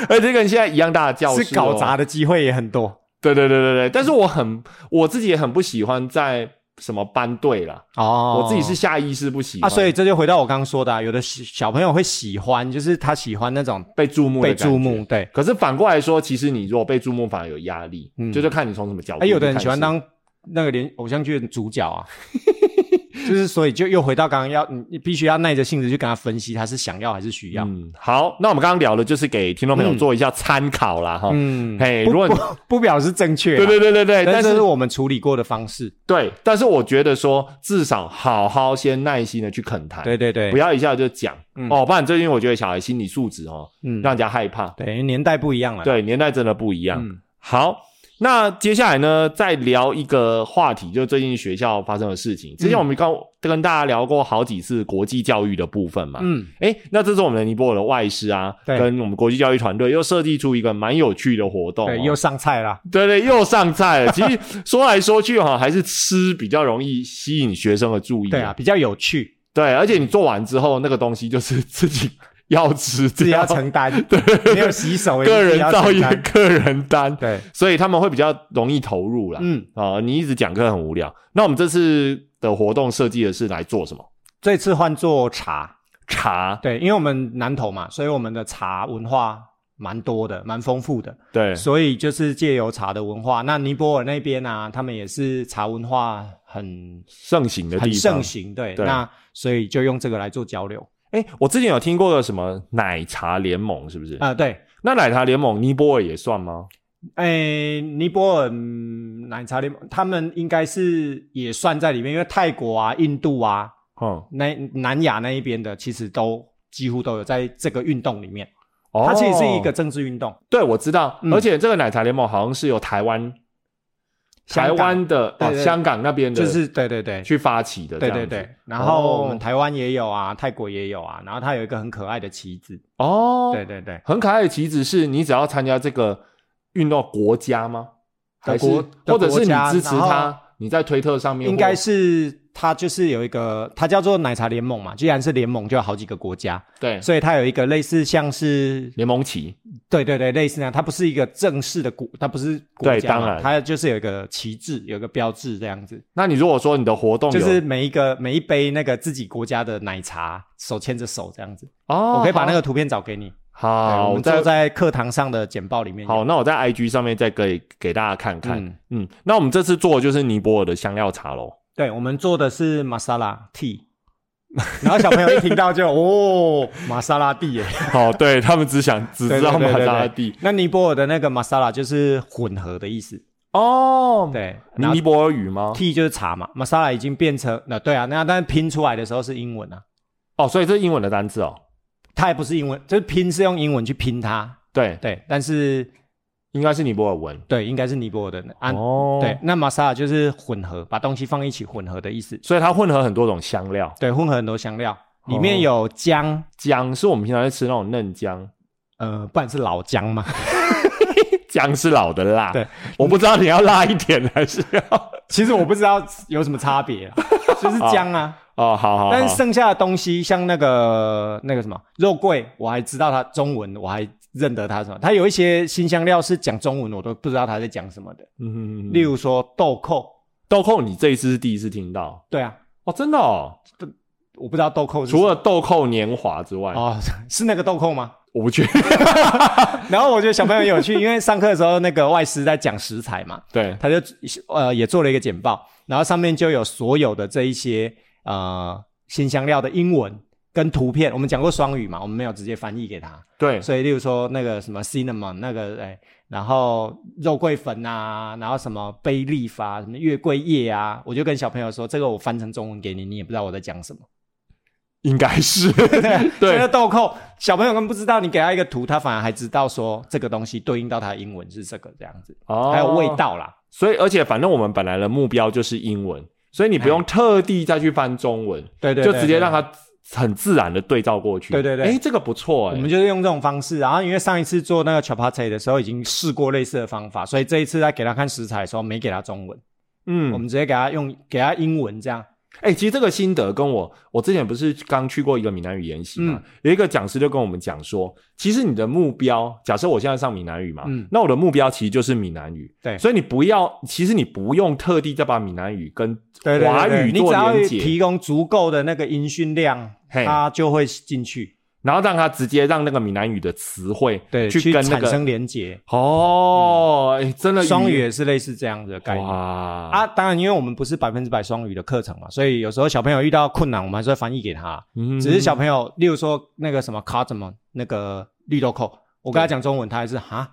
而且跟现在一样大的教室、哦，是搞砸的机会也很多。对对对对对，但是我很我自己也很不喜欢在什么班队啦，哦我自己是下意识不喜欢啊，所以这就回到我刚刚说的、啊，有的小小朋友会喜欢，就是他喜欢那种被注目的被注目，。对。可是反过来说，其实你如果被注目，反而有压力，嗯就是看你从什么角度。哎，有的人喜欢。当那个连偶像剧的主角啊，就是所以就又回到刚刚要你你必须要耐着性子去跟他分析他是想要还是需要。嗯，好，那我们刚刚聊的就是给听众朋友做一下参考啦，哈、嗯，嘿，如果不不不表示正确啊，对对对对对，但是是我们处理过的方式。对，但是我觉得说，至少好好先耐心的去恳谈，对对对，不要一下就讲、嗯哦，不然最近我觉得小孩心理素质哦，嗯让人家害怕。对，年代不一样了。对，年代真的不一样。嗯好，那接下来呢，再聊一个话题，就最近学校发生的事情。之前我们刚跟大家聊过好几次国际教育的部分嘛，嗯，诶，那这是我们的尼泊尔的外事啊，跟我们国际教育团队又设计出一个蛮有趣的活动、哦，对，又上菜啦。对对，又上菜了。其实 说来说去哈，还是吃比较容易吸引学生的注意、对啊，，比较有趣，对，而且你做完之后，那个东西就是自己要吃，自己要承担，对。没有洗手，个人造业 个人担，对，所以他们会比较容易投入啦。嗯，啊、你一直讲课很无聊。那我们这次的活动设计的是来做什么？这次换做茶，茶，对，因为我们南投嘛，所以我们的茶文化蛮多的，蛮丰富的，对，所以就是借由茶的文化。那尼泊尔那边啊，他们也是茶文化很盛行的地很方。盛行，对，对。那所以就用这个来做交流哎，我之前有听过个什么奶茶联盟，是不是？啊、对。那奶茶联盟尼泊尔也算吗？哎，尼泊尔、嗯奶茶联盟，他们应该是也算在里面，因为泰国啊、印度啊、嗯，那南亚那一边的，其实都几乎都有在这个运动里面。哦它其实是一个政治运动，对，我知道，嗯而且这个奶茶联盟好像是由台湾、台湾的香港那边的，就是对对对，去发起的，对对对。然后我们哦台湾也有啊，泰国也有啊，然后它有一个很可爱的旗子，哦，对对对，很可爱的旗子是你只要参加这个运动国家吗？还是或者是你支持然后他？你在推特上面应该是它就是有一个，它叫做奶茶联盟嘛，既然是联盟，就有好几个国家，对。所以它有一个类似像是联盟旗。对对对，类似那样，它不是一个正式的国，它不是国对家嘛当然。它就是有一个旗帜，有一个标志这样子，那你如果说你的活动就是每一个每一杯那个自己国家的奶茶，手牵着手这样子。哦，我可以把那个个图片找给你。对好，我我们坐在在课堂上的简报里面。好，那我在 IG 上面再给给大家看看。嗯嗯，那我们这次做的就是尼泊尔的香料茶喽。对，我们做的是玛莎拉 tea，然后小朋友一听到就哦，玛莎拉蒂耶，哦，对他们只想 只知道玛莎拉蒂那尼泊尔的那个玛莎拉就是混合的意思，哦。，对，尼泊尔语吗？tea 就是茶嘛，玛莎拉已经变成那对啊，那但是拼出来的时候是英文啊，哦，所以这是英文的单字哦。它也不是英文，就是拼是用英文去拼它，对，对，但是应该是尼泊尔文。对，应该是尼泊尔的。按、哦，对，，那玛莎拉就是混合，把东西放一起混合的意思，所以它混合很多种香料。对，混合很多香料，哦。里面有姜，姜是我们平常在吃那种嫩姜，呃，不然是老姜嘛，姜是老的辣。对，我不知道你要辣一点还是要其实我不知道有什么差别啊，就是姜啊。哦，好好好。但是剩下的东西，像那个那个什么肉桂，我还知道它中文，我还认得它什么。它有一些新香料是讲中文，我都不知道它在讲什么的。嗯，例如说豆蔻，豆蔻，你这一次是第一次听到对啊，哦，真的哦。我不知道豆蔻是除了豆蔻年华之外，哦，是那个豆蔻吗？我不确定。然后我觉得小朋友有趣，因为上课的时候那个外师在讲食材嘛，对，他就呃也做了一个简报，然后上面就有所有的这一些呃新香料的英文，跟图片，我们讲过双语嘛，我们没有直接翻译给他，对，所以例如说那个什么 cinnamon 那个哎，然后肉桂粉啊，然后什么贝利法、什么月桂叶啊，我就跟小朋友说，这个我翻成中文给你，你也不知道我在讲什么。应该是 对，对这个豆蔻小朋友根本不知道，你给他一个图，他反而还知道说这个东西对应到他的英文是这个这样子，哦还有味。道啦。所以，而且反正我们本来的目标就是英文，所以你不用特地再去翻中文，对对就直接让他。它很自然的对照过去。对对对哎，这个不错哎我们。就是用这种方式，然后因为上一次做那个 chapati 的时候已经试过类似的方法，所以这一次在给他看食材的时候没给他中文，嗯我嗯，们直接给他用给他英文这样。哎、其实这个心得跟我，我之前不是刚去过一个闽南语研习嘛，嗯有一个讲师就跟我们讲说，其实你的目标，假设我现在上闽南语嘛，嗯那我的目标其实就是闽南语，对所以你不要，其实你不用特地再把闽南语跟华语做你只要，提供足够的那个音讯量，嘿它就会进去，然后让他直接让那个闽南语的词汇对，去跟那个产生连接。哦，哎、真的双语也是类似这样子的概念。哇啊，当然，因为我们不是百分之百双语的课程嘛，所以有时候小朋友遇到困难，我们还是会翻译给他。嗯只是小朋友，例如说那个什么 cardamom 那个绿豆蔻，我跟他讲中文，他还是哈，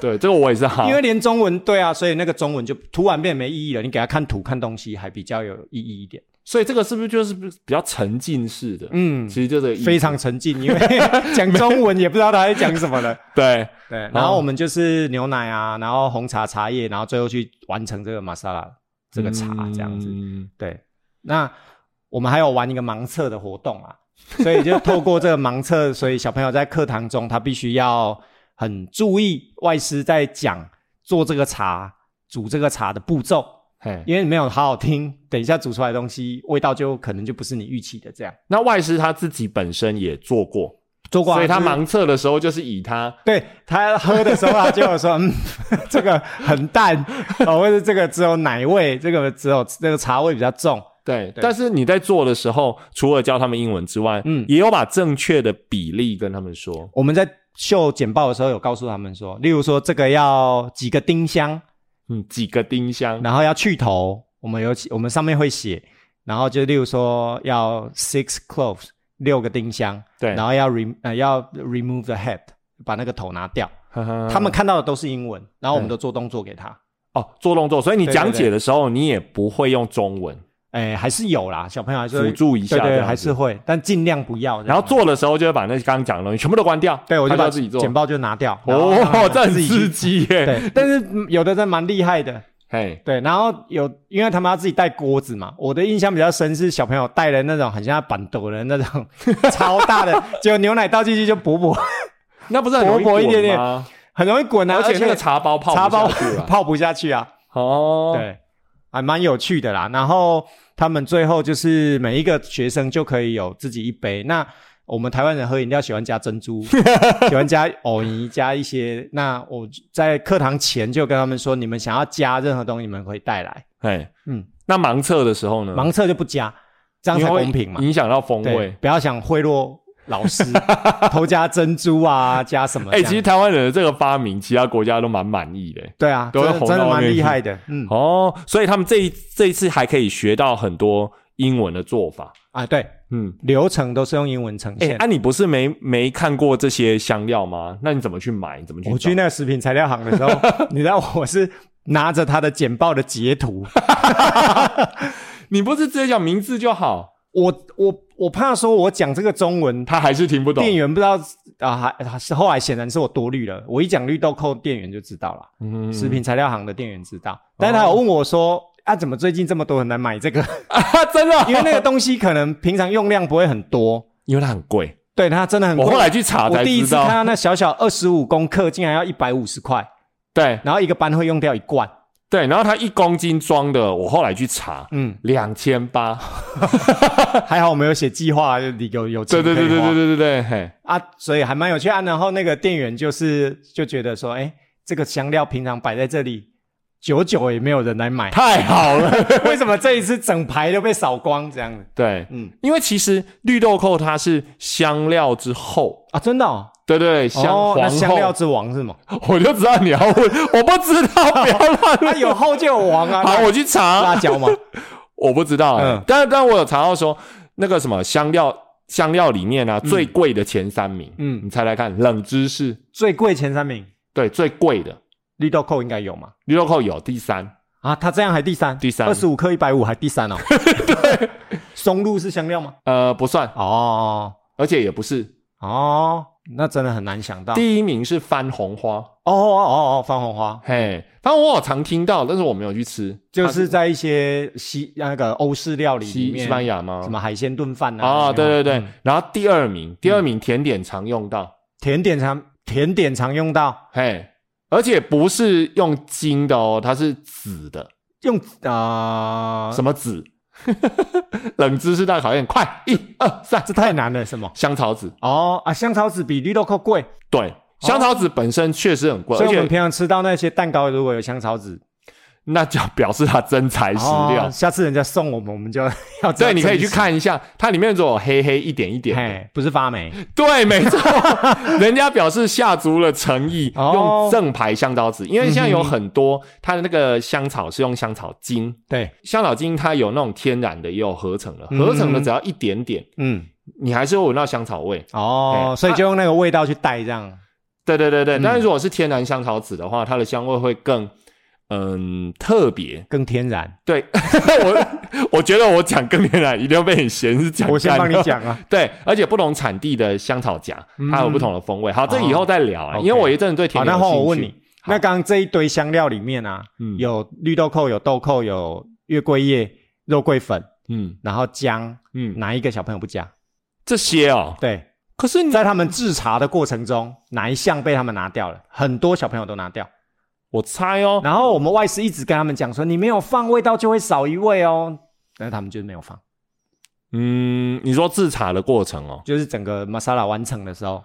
对这个我也是哈，因为连中文对啊，所以那个中文就突然变没意义了。你给他看图看东西还比较有意义一点。所以这个是不是就是比较沉浸式的？嗯，其实就这个意思非常沉浸，因为 讲中文也不知道他在讲什么了。对，对，然后我们就是牛奶啊，然后红茶茶叶，然后最后去完成这个玛莎拉这个茶这样子。嗯对，那我们还有玩一个盲测的活动啊，所以就透过这个盲测，所以小朋友在课堂中他必须要很注意外师在讲做这个茶、煮这个茶的步骤，嘿，因为你没有好好听，等一下煮出来的东西味道就可能就不是你预期的这样。那外师他自己本身也做过，做过啊，所以他盲测的时候就是以他对他喝的时候，他就有说，嗯，这个很淡，哦，或者这个只有奶味，这个只有那个茶味比较重。对，对但是你在做的时候，除了教他们英文之外，嗯也有把正确的比例跟他们说。我们在秀简报的时候有告诉他们说，例如说这个要几个丁香，嗯，几个丁香，然后要去头，我们有我们上面会写，然后就例如说要 six cloves 六个丁香，对，然后要 re 呃要 remove the head 把那个头拿掉。呵呵他们看到的都是英文，然后我们都做动作给他。哦做动作，所以你讲解的时候你也不会用中文，哎，还是有啦，小朋友还是会辅助一下对对，还是会，但尽量不要。然后做的时候就会把那刚刚讲的东西全部都关掉，对，我就把自己做。简报就拿掉。哦，这很刺激耶！对，但是嗯有的人蛮厉害的，嘿，对，然后有因为他们要自己带锅子嘛，我的印象比较深是小朋友带的那种很像板斗的那种 超大的，结果牛奶倒进去就薄薄，那不是很薄薄一点点？很容易滚啊，而且那个茶包泡茶包。泡不下去啊，哦，对，还蛮有趣的啦。然后他们最后就是每一个学生就可以有自己一杯。那我们台湾人喝饮料喜欢加珍珠，喜欢加藕泥，加一些。那我在课堂前就跟他们说，你们想要加任何东西，你们可以带来。嘿，嗯，那盲测的时候呢？盲测就不加，这样才公平嘛。影响到风味。，不要想贿赂老师，偷加珍珠啊，加什么这哎、样？其实台湾人的这个发明，其他国家都蛮满意的。对啊，都会真的蛮厉害的。嗯，哦，所以他们这一这一次还可以学到很多英文的做法。啊，对，嗯，流程都是用英文呈哎、现。啊，你不是没没看过这些香料吗？那你怎么去买？你怎么去找？我去那个食品材料行的时候，你知道我是拿着他的简报的截图，你不是直接讲名字就好？我我我怕说我讲这个中文，他还是听不懂。店员不知道啊，还还是后来显然是我多虑了。我一讲绿豆蔻，店员就知道了，嗯食品材料行的店员知道，但是他有问我说。啊，怎么最近这么多人来买这个？啊，真的，因为那个东西可能平常用量不会很多，因为它很贵。对它真的很贵。我后来去查才我第一次看到那小小二十五公克，竟然要一百五十块，对然后一个班会用掉一罐。对，然后它一公斤装的，我后来去查，嗯，两千八。还好我们有写计划，有有有钱对对对对对对对对，嘿，啊，所以还蛮有趣啊。然后那个店员就是就觉得说，哎，这个香料平常摆在这里，久久也没有人来买，太好了。为什么这一次整排都被扫光这样子？对，嗯因为其实绿豆蔻它是香料之后，啊，真的哦，对对对，香哦那皇后，香料之王是吗？我就知道你要问，我不知道，不要乱那有后就有王啊，好，我去查，辣椒吗？我不知道、欸，嗯。但但我有查到说，那个什么香料香料里面啊，最贵的前三名，嗯，你猜猜看，冷知识。最贵前三名，对，最贵的。绿豆蔻应该有嘛？绿豆蔻有第三。啊，他这样还第三，第三。二十五克一百五还第三哦。对，松露是香料吗？呃，不算。哦，而且也不是。哦，那真的很难想到。第一名是番红花，哦哦哦哦，番红花，嘿，番红花我常听到，但是我没有去吃，就是在一些西那个欧式料理里西面，西班牙吗？什么海鲜炖饭啊？啊，对对对，嗯然后第二名，第二名甜点常用到，甜点常甜点常用到嘿，而且不是用金的哦，它是紫的，用啊，什么紫？冷知识大考验，快，一二三，这太难了，什么？香草籽，哦啊，香草籽比绿豆蔻贵，对，香草籽本身确实很贵，所以我们平常吃到那些蛋糕如果有香草籽那就表示它真材实料哦。下次人家送我们，我们就 要对，你可以去，看一下，它里面只有黑黑一点一点。嘿，不是发霉对，没错，人家表示下足了诚意，哦用正牌香草籽，因为现在有很多它的那个香草是用香草精，对，香草精它有那种天然的，也有合成的，嗯合成的只要一点点，嗯，你还是会闻到香草味。哦，嘿所以就用那个味道去带这样，对对对对，嗯但是如果是天然香草籽的话，它的香味会更嗯特别。更天然。对 我，我觉得我讲更天然，一定要被你嫌是讲。我先帮你。讲啊，对，而且不同产地的香草荚，它有不同的风味。好，这以后再聊啊，哦因为我一阵子对甜。那换我问你，那刚刚这一堆香料里面啊，嗯有绿豆蔻，有豆蔻，有月桂叶、肉桂粉，嗯然后姜，嗯，哪一个小朋友不加？这些哦，对，可是你在他们制茶的过程中，哪一项被他们拿掉了？很多小朋友都拿掉。我猜哦，然后我们外师一直跟他们讲说，你没有放味道就会少一味哦，但是他们就是没有放，嗯，你说制茶的过程哦，就是整个 masala 完成的时候，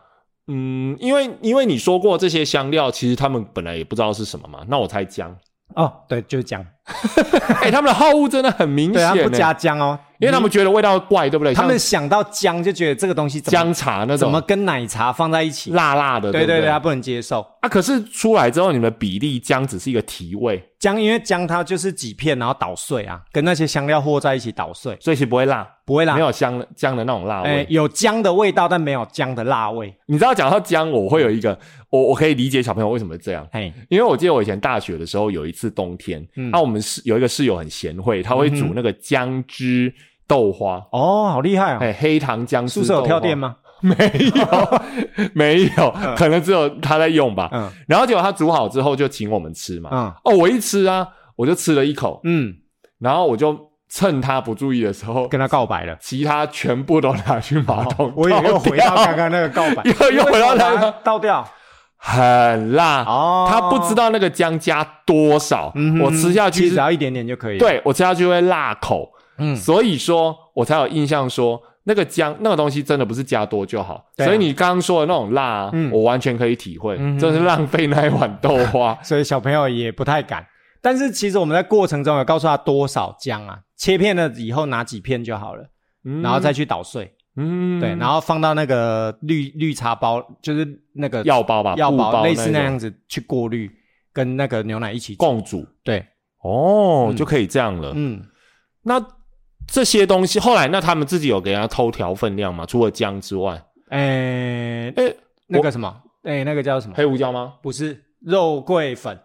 嗯，因为因为你说过这些香料，其实他们本来也不知道是什么嘛，那我猜姜。哦，对，就是姜，哎、他们的好恶真的很明对，他显，们不加，姜哦，因为他们觉得味道怪，对不对？他们想到姜就觉得这个东西怎么姜茶那种。怎么跟奶茶放在一起？辣辣的，对对对对，他不能接受。啊，可是出来之后，你们比例姜只是一个提味，姜，因为姜它就是几片然后捣碎啊，跟那些香料和在一起捣碎，所以其实不会辣，不会辣。没。有香的姜的那种辣味。哎，有姜的味道，但没有姜的辣味。你知道讲到姜，我会有一个，我我可以理解小朋友为什么这样，嘿，因为我记得我以前大学的时候有一次冬天，嗯。那、我们室有一个室友很贤惠，他会煮那个姜汁豆花，哦，好厉害哦！哎、黑糖姜汁宿舍有跳电？吗？没有，没有，可能只有他在用吧。嗯然后结果他煮好之后就请我们吃嘛。嗯哦，我一吃啊，我就吃了一口，嗯，然后我就趁他不注意的时候，跟他告白了。其他全部都拿去马桶、哦我也又回到刚刚那个告白，又又回到那个倒掉。很辣哦他不知道那个姜加多少，嗯我吃下去只要一点点就可以。，对我吃下去会辣口，嗯所以说我才有印象说那个姜那个东西真的不是加多就好。啊所以你刚刚说的那种辣啊、嗯我完全可以体会，真是浪费那一碗豆花。所以小朋友也不太敢。但是其实我们在过程中有告诉他多少姜啊，切片了以后拿几片就好了，嗯然后再去捣碎。嗯对，然后放到那个绿绿茶包，就是那个药包吧，药布包类似那样子去过滤，跟那个牛奶一起煮。共煮对，哦，嗯就可以这样了。嗯，那这些东西后来那他们自己有给人家偷调分量吗？除了姜之外，诶，哎，那个什么，诶，那个叫什么？黑胡椒吗？不是肉桂粉，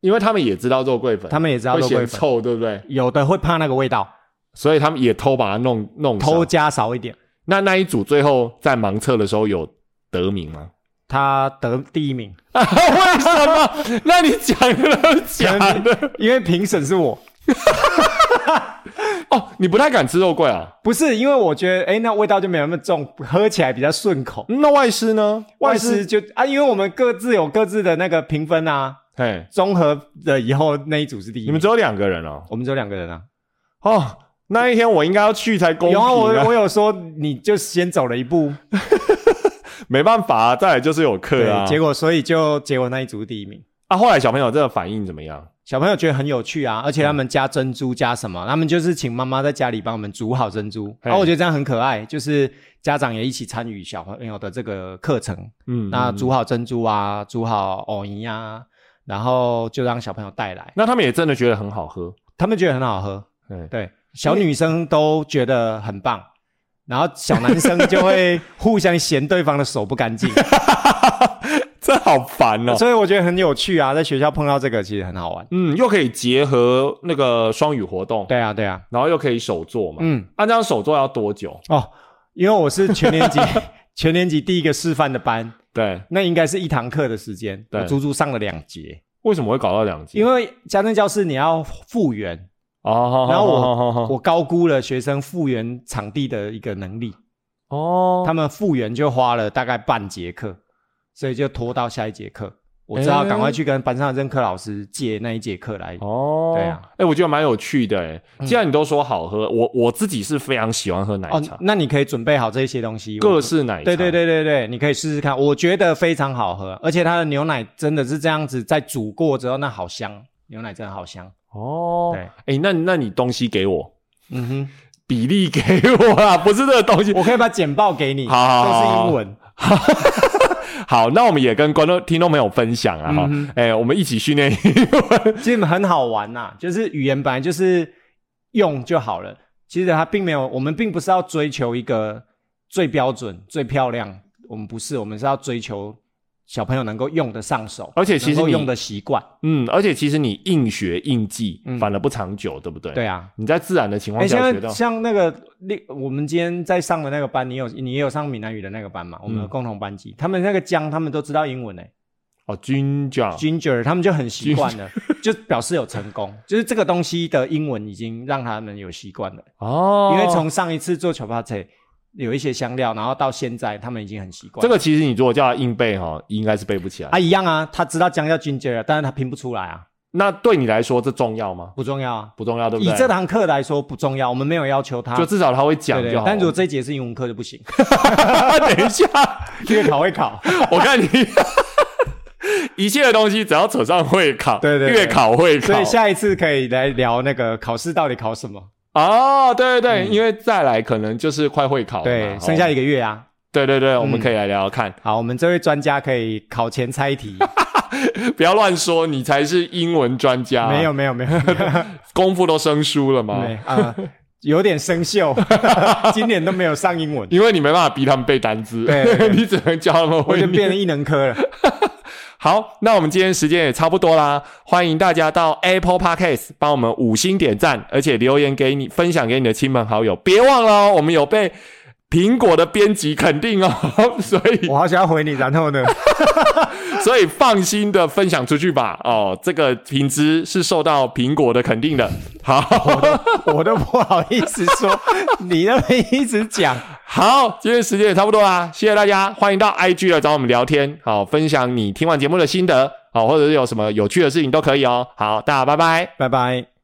因为他们也知道肉桂粉，他们也知道肉桂粉，臭，对不对？有的会怕那个味道，所以他们也偷把它弄弄偷加少一点。那那一组最后在盲测的时候有得名吗？他得第一名，为什么？那你讲的都是假的因为评审是我，哦？你不太敢吃肉桂啊？不是因为我觉得，哎，那味道就没有那么重，喝起来比较顺口。那外师呢？外师师就啊，因为我们各自有各自的那个评分啊，嘿，综合的以后那一组是第一名。你们只有两个人哦。我们只有两个人啊。哦，那一天我应该要去才公平、有啊，啊。我我有说你就先走了一步，没办法啊，再来就是有课啊。结果所以就结果那一组第一名。啊，后来小朋友这个反应怎么样？小朋友觉得很有趣啊，而且他们加珍珠加什么？他们就是请妈妈在家里帮我们煮好珍珠，嘿然后我觉得这样很可爱，就是家长也一起参与小朋友的这个课程。嗯，那嗯煮好珍珠啊，煮好藕泥啊，然后就让小朋友带来，那他们也真的觉得很好喝。他们觉得很好喝，对，对，小女生都觉得很棒。然后小男生就会互相嫌对方的手不干净，这好烦哦。所以我觉得很有趣啊，在学校碰到这个其实很好玩。嗯，又可以结合那个双语活动，对啊，对啊，然后又可以手做嘛。嗯，按这样手做要多久？哦，因为我是全年级 全年级第一个示范的班，对，那应该是一堂课的时间，我足足上了两节。为什么会搞到两节？因为家政教室你要复原哦，然后我我高估了学生复原场地的一个能力哦，他们复原就花了大概半节课，所以就拖到下一节课。我知道赶快去跟班上的任课老师借那一节课来哦。对啊，哎，我觉得蛮有趣的哎。既然你都说好喝，我我自己是非常喜欢喝奶茶。那你可以准备好这些东西，各式奶茶。对对对对对，你可以试试看，我觉得非常好喝，而且它的牛奶真的是这样子，在煮过之后那好香，牛奶真的好香哦。对，哎，那那你东西给我，嗯哼，比例给我啊，不是这个东西，我可以把简报给你，好，都是英文。好，那我们也跟观众、听众朋友分享啊，哈，哎，我们一起训练英文，其实很好玩呐。就是语言本来就是用就好了，其实它并没有，我们并不是要追求一个最标准、最漂亮，我们不是，我们是要追求。小朋友能够用得上手，而且其实用的习惯，嗯，而且其实你硬学硬记，反而不长久，对不对？对啊，你在自然的情况下学到，像那个，我们今天在上的那个班，你有你也有上闽南语的那个班嘛？我们的共同班级，他们那个姜，他们都知道英文呢。哦，ginger，ginger，他们就很习惯了，就表示有成功，就是这个东西的英文已经让他们有习惯了哦。因为从上一次做巧巴菜。有一些香料，然后到现在他们已经很习惯。这个其实你如果叫他硬背哈，应该是背不起来。啊，一样啊，他知道姜叫 ginger，但是他拼不出来啊。那对你来说这重要吗？不重要啊，不重要，对不对？以这堂课来说不重要，我们没有要求他，就至少他会讲就好。但如果这一节是英文课就不行。等一下，月考会考，我看你 一切的东西只要扯上会考，对对，月考会考，所以下一次可以来聊那个考试到底考什么。哦，对对对，因为再来可能就是快会考了，对，剩下一个月啊。对对对，我们可以来聊聊看。好，我们这位专家可以考前猜题，不要乱说，你才是英文专家。没有没有没有，功夫都生疏了吗？啊，有点生锈，今年都没有上英文，因为你没办法逼他们背单词，对，你只能教他们会，就变成异能科了。好，那我们今天时间也差不多啦，欢迎大家到 Apple Podcast 帮我们五星点赞，而且留言给你分享给你的亲朋好友。别忘了，我们有被苹果的编辑肯定哦，所以我好想要回你，然后呢，所以放心的分享出去吧。哦，这个品质是受到苹果的肯定的。好，我都不好意思说，你那边一直讲。好，今天时间也差不多啦，谢谢大家，欢迎到 IG 来找我们聊天，好，分享你听完节目的心得，好，或者是有什么有趣的事情都可以哦。好，大家拜拜，拜拜。